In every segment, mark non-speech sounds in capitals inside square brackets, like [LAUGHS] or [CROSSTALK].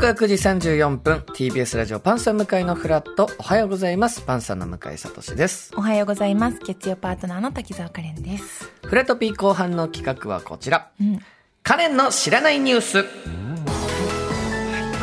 時刻は9時34分。TBS ラジオパンサー向井のフラット。おはようございます。パンサーの向井聡です。おはようございます。月曜パートナーの滝沢カレンです。フラットピー後半の企画はこちら、ん。カレンの知らないニュース、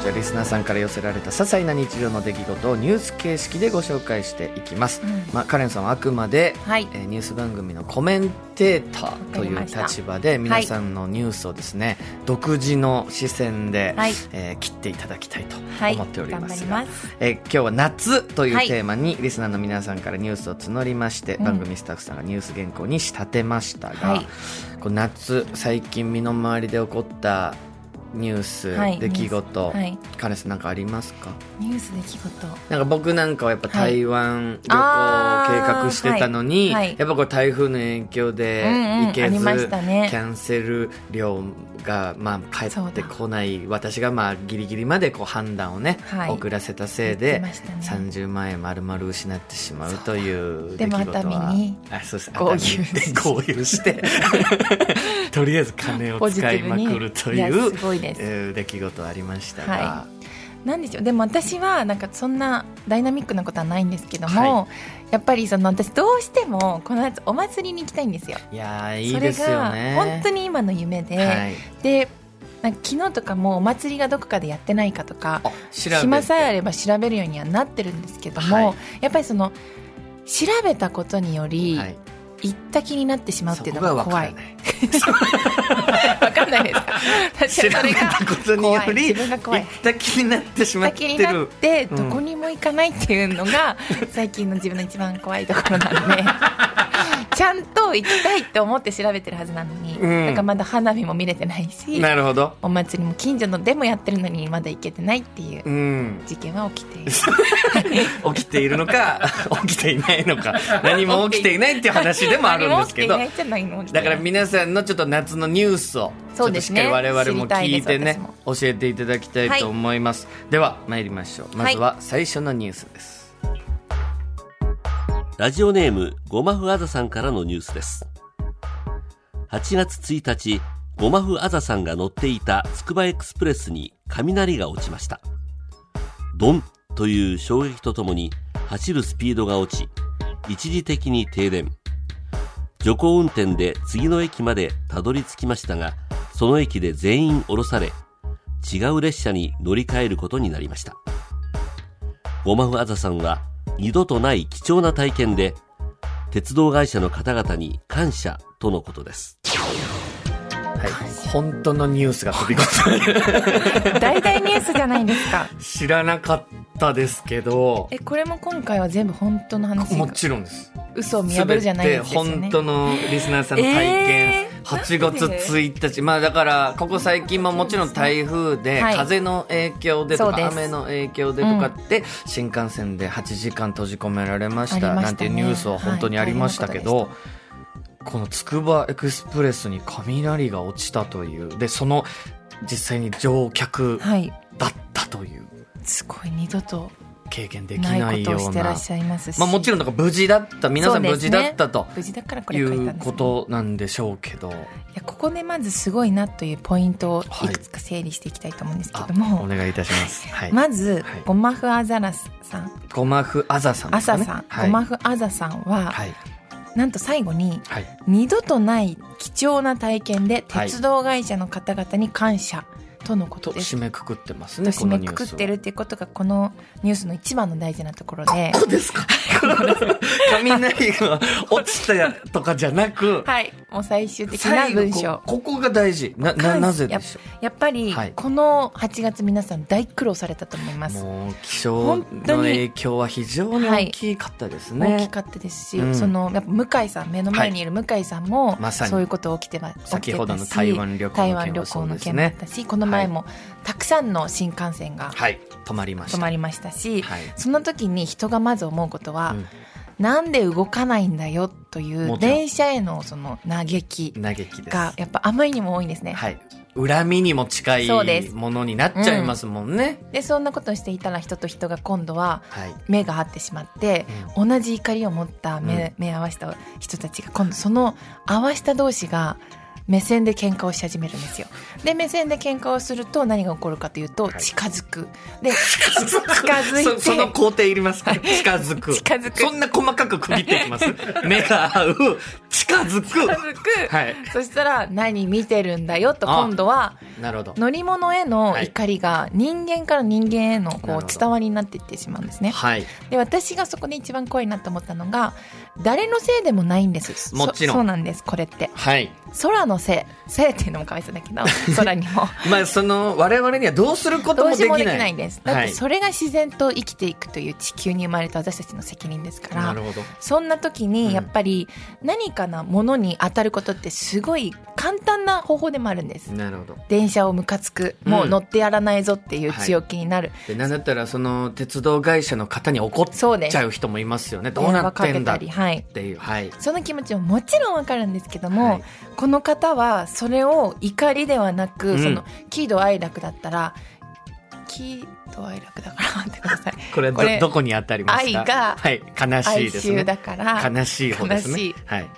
はいこちらリスナーさんから寄せられた些細な日常の出来事をニュース形式でご紹介していきます、うん。まあ、カレンさんはあくまで、はい。えーニュース番組のコメンテーターという立場で皆さんのニュースをですね、独自の視線で、はい。えー切っていただきたいとはい思っております。が、頑張りますえー今日は夏というはいテーマにリスナーの皆さんからニュースを募りまして、うん。番組スタッフさんがニュース原稿に仕立てましたが、はい。こう夏最近身の回りで起こったニュース、はい出来事、はいカレンさんなんかありますか？ニュース出来事。なんか僕なんかはやっぱはい台湾旅行を計画してたのに、はいはい。やっぱこれ台風の影響でうんうん行けず、ありましたね。キャンセル料がまあ帰ってこない私がまあギリギリまでこう判断をね、はい。遅らせたせいで、てましたね。30万円丸々失ってしまうというでも出来事は熱海にあそうです。合流熱海で合流して [LAUGHS] [LAUGHS] [LAUGHS] とりあえず金を使いまくるというすごいです。えー出来事ありましたが、はなんでしょう。でも私はなんかそんなダイナミックなことはないんですけども、はやっぱりその私どうしてもこの夏お祭りに行きたいんですよ。いやーいいですよね。それが本当に今の夢で、はい。でなんか昨日とかもお祭りがどこかでやってないかとか暇さえあれば調べるようにはなってるんですけども、はい。やっぱりその調べたことにより、はい行った気になってしまうっていうのが怖い。[LAUGHS] わかんないです。か私調べたことにより自分が怖い行った気になってしまって行った気になっるてうん。どこにも行かないっていうのが最近の自分の一番怖いところなんで。[LAUGHS] ちゃんと行きたいって思って調べてるはずなのに、うん。なんかまだ花火も見れてないしなるほど。お祭りも近所のでもやってるのにまだ行けてないっていううん。事件は起きている。[LAUGHS] 起きているのか [LAUGHS] 起きていないのか何も起きていないっていう話でもあるんですけどだから皆さんのちょっと夏のニュースをちょっとしっかり我々も聞いてね教えていただきたいと思います、では参りましょう。まずは最初のニュースです、ラジオネームごまふあざさんからのニュースです。8月1日、ごまふあざさんが乗っていたつくばエクスプレスに雷が落ちました。ドンという衝撃とともに走るスピードが落ち、一時的に停電。徐行運転で次の駅までたどり着きましたが、その駅で全員降ろされ、違う列車に乗り換えることになりました。ゴマフアザさんは二度とない貴重な体験で、鉄道会社の方々に感謝とのことです。はい、本当のニュースが飛び込ん [LAUGHS] 大々ニュースじゃないですか。で知らなかったですけど。えこれも今回は全部本当の話もちろんです。嘘を見破るじゃないですよね。本当のリスナーさんの体験、えー8月1日。まあだからここ最近ももちろん台風ではい。風の影響でとか雨の影響でとかって新幹線で8時間閉じ込められましたなんていうニュースは本当にありましたけはどこのつくばエクスプレスに雷が落ちたというでその実際に乗客はい。だったという。すごい二度と経験できないな。いようなますし。まあもちろんだから無事だった皆さん無事だったと無事だからこいれ書いうことなんでしょうけど。いやここでまずすごいなというポイントをはい。いくつか整理していきたいと思うんですけあども、お願いいたします。[LAUGHS] はい。まず、はい。ゴマフアザラスさん。ゴマフアザさんね。さん、はい、ゴマフアザさんは、はい。なんと最後にはい。二度とない貴重な体験ではい鉄道会社の方々に感謝とのこととです。締めくくってますとね。締めくくってるっていうことがこのニュースの一番の大事なところで [LAUGHS] ここですか。雷が落ちたとかじゃなく、はいもう最終的な文章こここが大事。な、な、なぜでしょやっぱりはいこの8月皆さん大苦労されたと思います、う。もう気象の影響は非常に大きかったですね。大きかったですし、うんそのやっぱ向井さん目の前にいる向井さんも、まさにそういうこと起きてま起きてたし先ほどの台湾旅行の件も台湾旅行の件もあったし、この前もたくさんの新幹線がはい。止まりました。止まりましたし、はい。その時に人がまず思うことは、うんなんで動かないんだよという電車へのその嘆き。がやっぱあまりにも多いんですね。はい。恨みにも近いものになっちゃいますもんね。でそんなことをしていたら人と人が今度ははい。目が合ってしまって、同じ怒りを持った目,、目合わせた人たちが今度その合わせた同士が目線で喧嘩をし始めるんですよ。で目線で喧嘩をすると何が起こるかというと近づく。で近づいてそその工程いりますか？近づく。近づく。そんな細かく区切っていきます？[LAUGHS] 目が合う。近づく。近づく、はい。そしたら何見てるんだよと今度はなるほど。乗り物への怒りが人間から人間へのこう伝わりになっていってしまうんですね。はい。で私がそこで一番怖いなと思ったのが誰のせいでもないんです。もちろん。そそうなんですこれって。はい。空のせいせいっていうのもかわいそうだけど [LAUGHS] 空にも。まあその我々にはどうすることもできない。できないんです。だっはい。てそれが自然と生きていくという地球に生まれた私たちの責任ですからなるほど。そんな時うん。にやっぱり何かなものに当たることってすごい簡単な方法でもあるんです。なるほど。電車をムカつく。もう乗ってやらないぞっていう強気になる、でなんだったらその鉄道会社の方に怒っちゃう人もいますよね。どうなってんだ？っていう。はい。その気持ちももちろんわかるんですけども、はい。この方はそれを怒りではなく、うん。その喜怒哀楽だったら喜怒哀楽だから待ってください。[LAUGHS] これどこれどこに当たりますか愛がはい。悲しいですね。だから悲しい方ですね。はい。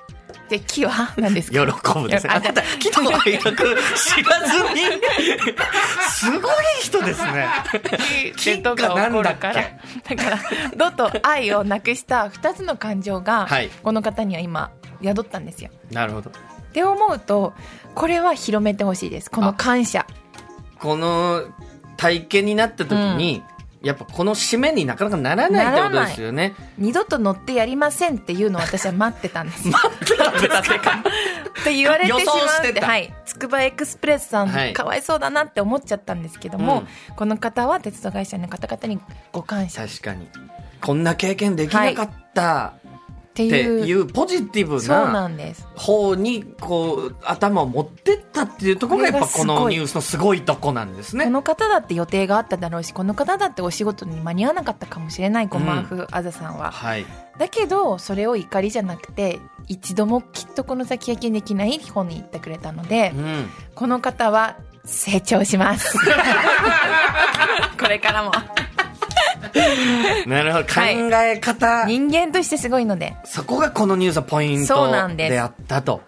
で喜は何です喜かぶですね。あ喜怒哀楽知らずに、すごい人ですね。[LAUGHS] 喜とが起こるから。だから「怒」と「愛」をなくした2つの感情が、はい。この方には今宿ったんですよ。なるほど。って思うとこれは広めてほしいです。この感謝。この体験になった時に、やっぱこの締めになかなかならないってことですよね。二度と乗ってやりませんっていうのを私は待ってたんです [LAUGHS] 待ってたって言われてしま予想しうんで、てた。はい、つくばエクスプレスさん、はい。かわいそうだなって思っちゃったんですけども、この方は鉄道会社の方々にご感謝。っ確かに。こんな経験できなかった。てっていう,、ポジティブな方にこう頭を持ってったっていうところがやっぱこのニュースのすごいとこなんですね。この方だって予定があっただろうしこの方だってお仕事に間に合わなかったかもしれないごまふあざさんは、はい。だけどそれを怒りじゃなくて一度もきっとこの先経験できない方に言ってくれたので、うん。この方は成長します [LAUGHS] これからも [LAUGHS] なるほど。考はいえ方、人間としてすごいのでそこがこのニュースのポイントなんであったと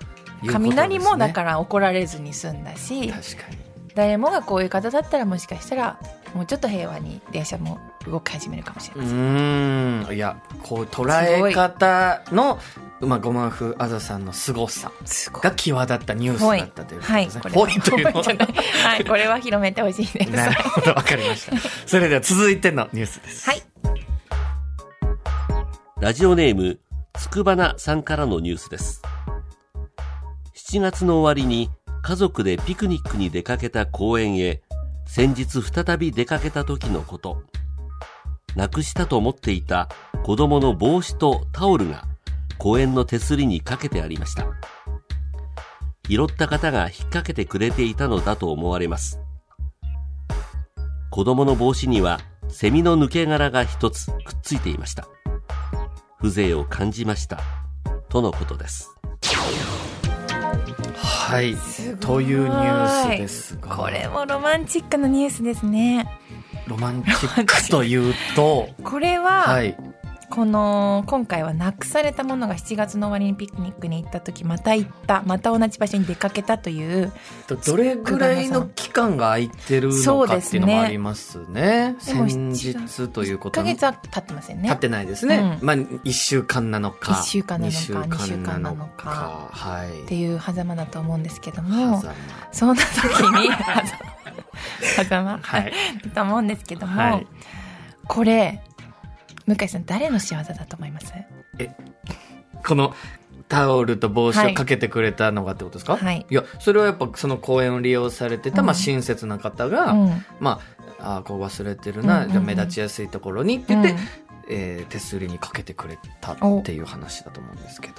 ね。雷もだから怒られずに済んだし確かに。誰もがこういう方だったらもしかしたらもうちょっと平和に電車も動き始めるかもしれうません、ーん。いや、こう捉え方の、まあ、ごまふあざさんの凄さすごいが際立ったニュースだったということはいですね。これぽいといはいこれは広めてほしいですなるほど、わかりました。[LAUGHS] それでは続いてのニュースです。はいラジオネーム、つくばなさんからのニュースです。7月の終わりに家族でピクニックに出かけた公園へ、先日再び出かけた時のこと。なくしたと思っていた子供の帽子とタオルが公園の手すりにかけてありました。拾った方が引っ掛けてくれていたのだと思われます。子供の帽子にはセミの抜け殻が一つくっついていました。風情を感じました。とのことです。はい。というニュースですが。これもロマンチックなニュースですねロマンチックというと、[LAUGHS] これは、はい。この今回はなくされたものが7月の終わりにピクニックに行った時また行ったまた同じ場所に出かけたというどどれぐらいの期間が空いてるのかっていうのもありますね。でも先日というこ1とにヶ月は経ってませんね経ってないですね。うんまあ、1週間なのか。一週間なのか二週二週間なのかはい。っていう狭間だと思うんですけどもそんな時に [LAUGHS] 狭間はい。[LAUGHS] と思うんですけども、はいこれ向井さん誰の仕業だと思います？このタオルと帽子をかけてくれたのがってことですか、はい。いや、それはやっぱその公園を利用されてた、うん。まあ親切な方が、うん。まあ、あーこう忘れてるな、うんうんうん。じゃあ目立ちやすいところにって言って、うん。えー手すりにかけてくれたっていう話だと思うんですけど。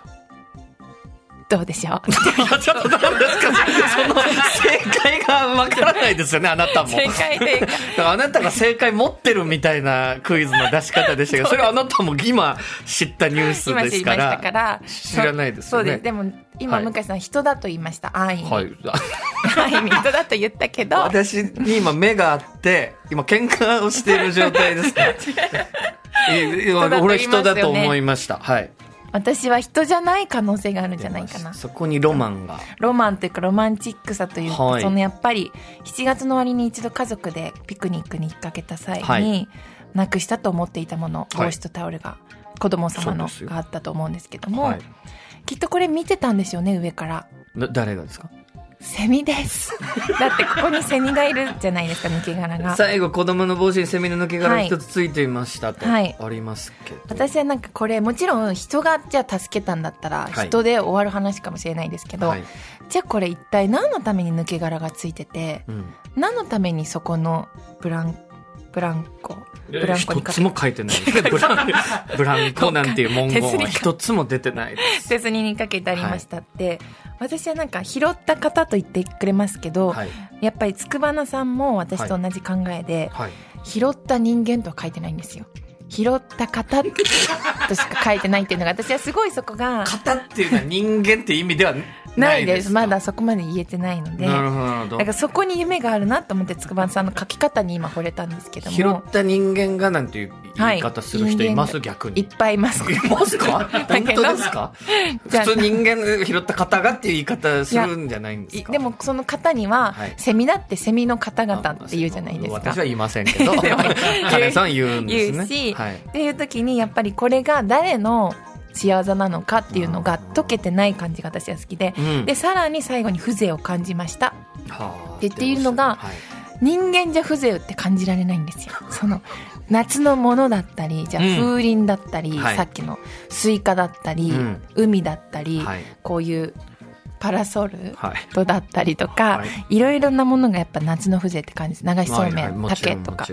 どうでしょう？[LAUGHS] ちょっとどうですか？その正解がわからないですよね、あなたも。正解正解だからあなたが正解持ってるみたいなクイズの出し方でしたけど、それはあなたも今知ったニュース今知りましですから。たから。知らないですよね。そうです。でも今、はい。向井さん人だと言いました。安易に、はい。[LAUGHS] 安易に人だと言ったけど。私に今目があって、今喧嘩をしている状態ですか [LAUGHS] いやいや人だと言いますよね俺人だと思いました。はい。私は人じゃない可能性があるんじゃないかな。そこにロマンが。ロマンというかロマンチックさというか、はい。そのやっぱり7月の終わりに一度家族でピクニックに出かけた際に、はい。なくしたと思っていたものはい。帽子とタオルが子供様のがあったと思うんですけども、はい。きっとこれ見てたんですよね上から。だ誰がですか？セミです。[LAUGHS] だってここにセミがいるじゃないですか抜け殻が。最後子供の帽子にセミの抜け殻はい一つついていましたと、はい。ありますけど。私はなんかこれもちろん人がじゃあ助けたんだったらはい。人で終わる話かもしれないですけど、はい。じゃあこれ一体何のために抜け殻がついててうん。何のためにそこのブランブランコ？ブランコ一つも書いてない [LAUGHS] ブランブランコなんていう文言は一つも出てないです。手すりにかけてありましたって、私はなんか拾った方と言ってくれますけど、はい。やっぱり筑花さんも私と同じ考えで、はい。拾った人間とは書いてないんですよ。拾った方としか書いてないっていうのが私はすごいそこが [LAUGHS] 型っていうのは人間っていう意味ではなないいでです。すまだそこまで言えてないので。なるからそこに夢があるなと思って筑波さんの書き方に今惚れたんですけども。拾った人間がなんていう言い方する人います、はい逆いっにぱいいます。いますか？[LAUGHS] 本当ですか？じゃあ普通人間拾った方がっていう言い方するんじゃないんですか？いでもその方には、はい。セミだってセミの方々って言うじゃないですか。私は言いませんけど。[LAUGHS] でもカレンさんは言うんですね。言うしはい。っていう時にやっぱりこれが誰の仕業なのかっていうのが解けてない感じが私は好きで、うん。でさらに最後に風情を感じました。はあでっていうのがはい。人間じゃ風情って感じられないんですよ。[LAUGHS] その夏のものだったりじゃあうん。風鈴だったり、はい。さっきのスイカだったり、うん。海だったり、はい。こういうパラソルはい。とだったりとか、はい。い、ろいろなものがやっぱ夏の風情って感じです。流しそうめん、はい。はいもちろ竹とか。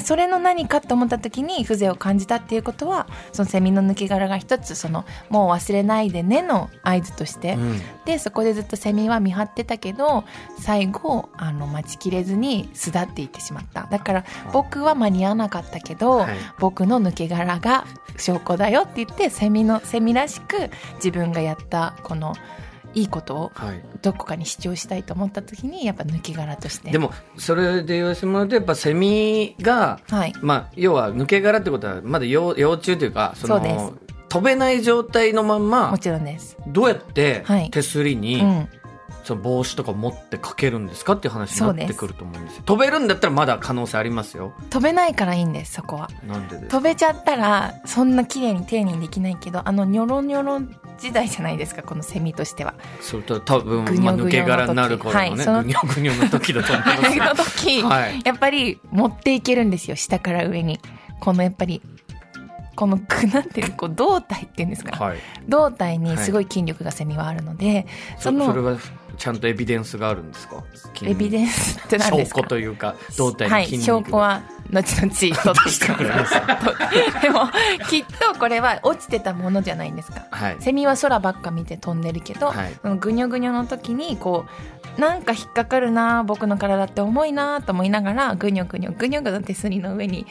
それの何かと思った時に風情を感じたっていうことはそのセミの抜け殻が一つそのもう忘れないでねの合図として、うん。でそこでずっとセミは見張ってたけど最後あの待ちきれずに巣立っていってしまった。だから僕は間に合わなかったけど、はい。僕の抜け殻が証拠だよって言ってセミのセミらしく自分がやったこのいいことをはい。どこかに主張したいと思った時にやっぱ抜け殻として。でもそれで言わせてもらうとやっぱセミがはい。まあ要は抜け殻ってことはまだ幼幼虫というかそのそうです。飛べない状態のまんまもちろんです。どうやってはい。手すりに、うん。その帽子とか持ってかけるんですかっていう話になってくると思うんですよ。飛べるんだったらまだ可能性ありますよ。飛べないからいいんです。そこはなんで飛べちゃったらそんな綺麗に丁寧にできないけどあのニョロニョロ時代じゃないですかこのセミとしては。それと多分ぐにょまあ、抜けぐにょの時。殻になる頃のね、はいそのぐにょぐにょの時だと思います。[LAUGHS] その時、はい。やっぱり持っていけるんですよ下から上に。このやっぱりこのくなんていうのこう胴体っていうんですか、はい。胴体にすごい筋力がセミはあるので、そそのそれはちゃんとエビデンスがあるんですか？エビデンスって何ですか？証拠というか胴体はいに筋肉が、証拠は後々 [LAUGHS] 取ってきてくれますでもきっとこれは落ちてたものじゃないんですか。はい。セミは空ばっか見て飛んでるけど、はい。そのぐにょぐにょの時にこうなんか引っかかるな僕の体って重いなと思いながらぐにょぐにょぐにょぐにょ手すりの上に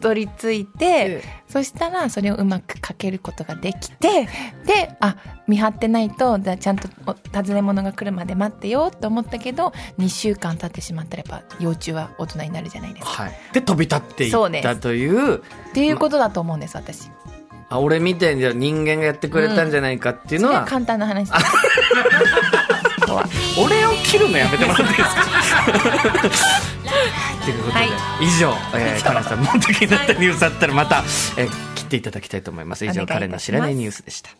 取り付いてそしたらそれをうまくかけることができてであ見張ってないとじゃあちゃんとお尋ね物が来るまで待ってよと思ったけど2週間経ってしまったらやっぱ幼虫は大人になるじゃないですか。はい、で飛び立っていったという。っていうことだと思うんです私。あ俺みたいに人間がやってくれたんじゃないかっていうのは、それは簡単な話。です。[LAUGHS] 俺を切るのやめてもらっていいですか？[LAUGHS] ということで、はい。以上、えー、カレンさんもっと気になったニュースあったらまた、えー切っていただきたいと思います。以上お願いいたします。カレンの知らないニュースでした